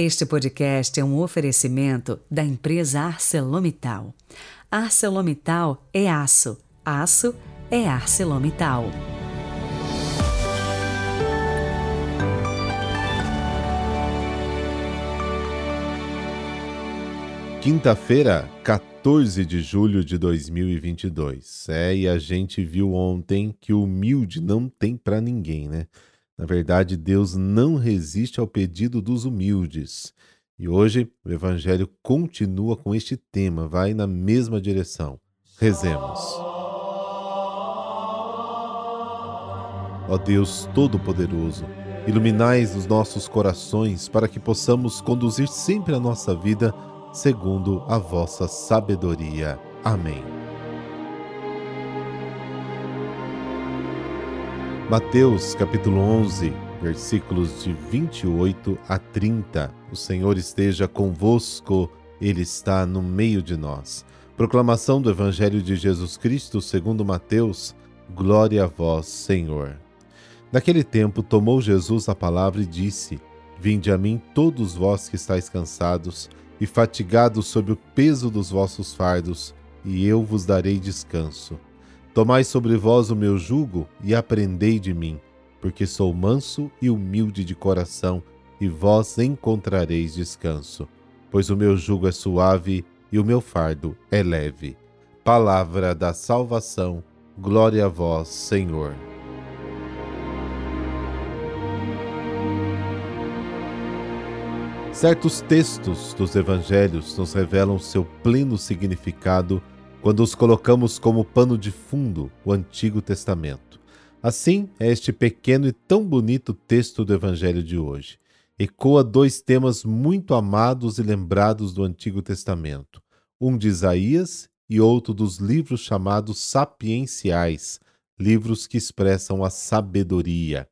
Este podcast é um oferecimento da empresa ArcelorMittal. ArcelorMittal é aço, aço é ArcelorMittal. Quinta-feira, 14 de julho de 2022. É, e a gente viu ontem que humilde não tem para ninguém, né? Na verdade, Deus não resiste ao pedido dos humildes. E hoje o Evangelho continua com este tema, vai na mesma direção. Rezemos. Ó Deus Todo-Poderoso, iluminais os nossos corações para que possamos conduzir sempre a nossa vida segundo a vossa sabedoria. Amém. Mateus capítulo 11, versículos de 28 a 30. O Senhor esteja convosco, Ele está no meio de nós. Proclamação do Evangelho de Jesus Cristo segundo Mateus. Glória a vós, Senhor. Naquele tempo tomou Jesus a palavra e disse: Vinde a mim todos vós que estáis cansados e fatigados sob o peso dos vossos fardos, e eu vos darei descanso. Tomai sobre vós o meu jugo e aprendei de mim, porque sou manso e humilde de coração, e vós encontrareis descanso. Pois o meu jugo é suave e o meu fardo é leve. Palavra da salvação, glória a vós, Senhor. Certos textos dos evangelhos nos revelam seu pleno significado quando os colocamos como pano de fundo o Antigo Testamento. Assim é este pequeno e tão bonito texto do Evangelho de hoje. Ecoa dois temas muito amados e lembrados do Antigo Testamento, um de Isaías e outro dos livros chamados sapienciais, livros que expressam a sabedoria.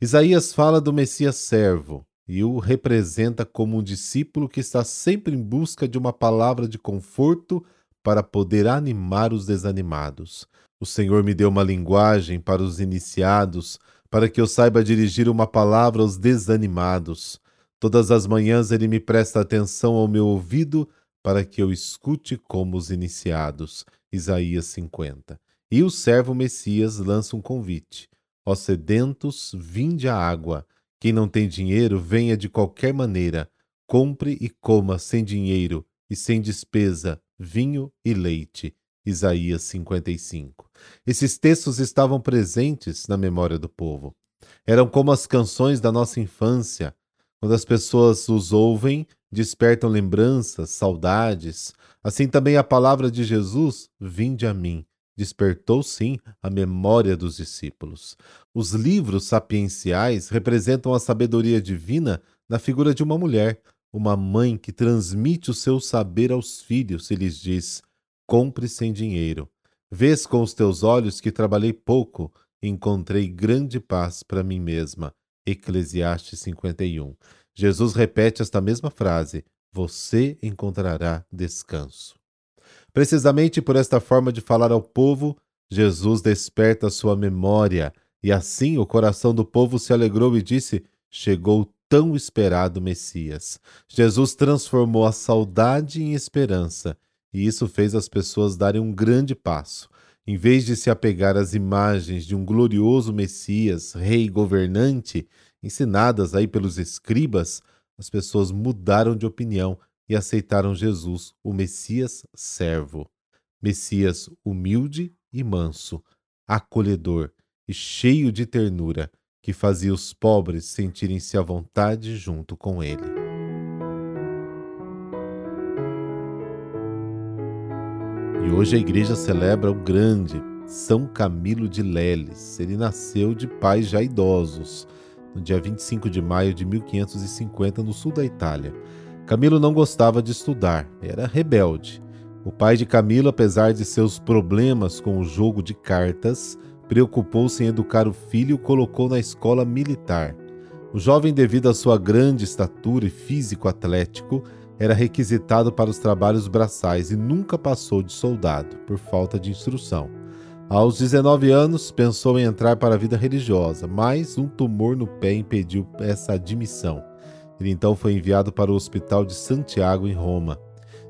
Isaías fala do Messias servo e o representa como um discípulo que está sempre em busca de uma palavra de conforto para poder animar os desanimados. O Senhor me deu uma linguagem para os iniciados, para que eu saiba dirigir uma palavra aos desanimados. Todas as manhãs ele me presta atenção ao meu ouvido para que eu escute como os iniciados. Isaías 50. E o servo Messias lança um convite: Ó sedentos, vinde à água. Quem não tem dinheiro, venha de qualquer maneira. Compre e coma sem dinheiro e sem despesa vinho e leite. Isaías 55. Esses textos estavam presentes na memória do povo. Eram como as canções da nossa infância. Quando as pessoas os ouvem, despertam lembranças, saudades. Assim também a palavra de Jesus, vinde a mim, despertou sim a memória dos discípulos. Os livros sapienciais representam a sabedoria divina na figura de uma mulher, uma mãe que transmite o seu saber aos filhos e lhes diz: compre sem dinheiro. Vês com os teus olhos que trabalhei pouco encontrei grande paz para mim mesma. Eclesiastes 51. Jesus repete esta mesma frase: Você encontrará descanso. Precisamente por esta forma de falar ao povo, Jesus desperta sua memória, e assim o coração do povo se alegrou e disse: Chegou tão esperado Messias. Jesus transformou a saudade em esperança, e isso fez as pessoas darem um grande passo. Em vez de se apegar às imagens de um glorioso Messias, rei governante, ensinadas aí pelos escribas, as pessoas mudaram de opinião e aceitaram Jesus, o Messias servo. Messias humilde e manso, acolhedor e cheio de ternura, que fazia os pobres sentirem-se à vontade junto com ele. E hoje a igreja celebra o grande São Camilo de Leles. Ele nasceu de pais já idosos, no dia 25 de maio de 1550, no sul da Itália. Camilo não gostava de estudar, era rebelde. O pai de Camilo, apesar de seus problemas com o jogo de cartas, preocupou-se em educar o filho e o colocou na escola militar. O jovem, devido à sua grande estatura e físico atlético, era requisitado para os trabalhos braçais e nunca passou de soldado, por falta de instrução. Aos 19 anos, pensou em entrar para a vida religiosa, mas um tumor no pé impediu essa admissão. Ele então foi enviado para o Hospital de Santiago, em Roma.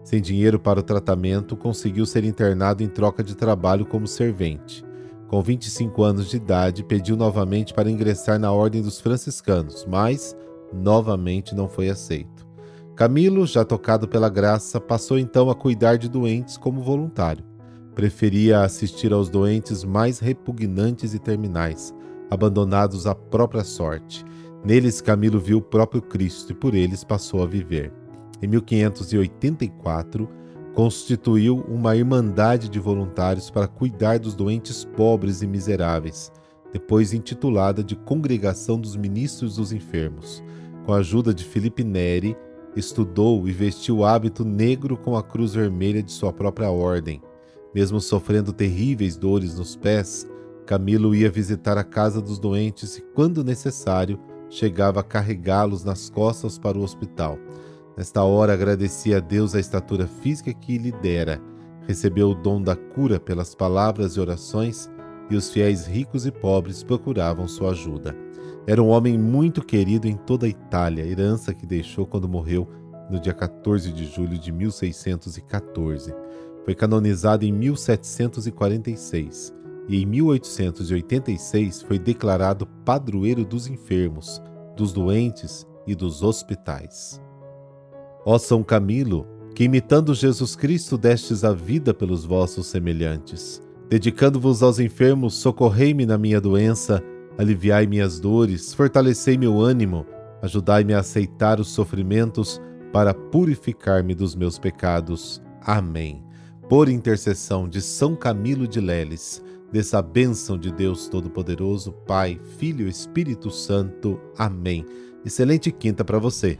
Sem dinheiro para o tratamento, conseguiu ser internado em troca de trabalho como servente. Com 25 anos de idade, pediu novamente para ingressar na Ordem dos Franciscanos, mas novamente não foi aceito. Camilo, já tocado pela graça, passou então a cuidar de doentes como voluntário. Preferia assistir aos doentes mais repugnantes e terminais, abandonados à própria sorte. Neles, Camilo viu o próprio Cristo e por eles passou a viver. Em 1584, constituiu uma irmandade de voluntários para cuidar dos doentes pobres e miseráveis, depois intitulada de Congregação dos Ministros dos Enfermos. Com a ajuda de Felipe Neri, estudou e vestiu o hábito negro com a cruz vermelha de sua própria ordem. Mesmo sofrendo terríveis dores nos pés, Camilo ia visitar a casa dos doentes e, quando necessário, chegava a carregá-los nas costas para o hospital. Nesta hora agradecia a Deus a estatura física que lhe dera. Recebeu o dom da cura pelas palavras e orações, e os fiéis ricos e pobres procuravam sua ajuda. Era um homem muito querido em toda a Itália, herança que deixou quando morreu no dia 14 de julho de 1614. Foi canonizado em 1746 e em 1886 foi declarado padroeiro dos enfermos, dos doentes e dos hospitais. Ó São Camilo, que imitando Jesus Cristo destes a vida pelos vossos semelhantes. Dedicando-vos aos enfermos, socorrei-me na minha doença, aliviai minhas dores, fortalecei meu ânimo, ajudai-me a aceitar os sofrimentos para purificar-me dos meus pecados. Amém. Por intercessão de São Camilo de Leles, dessa bênção de Deus Todo-Poderoso, Pai, Filho e Espírito Santo. Amém. Excelente quinta para você.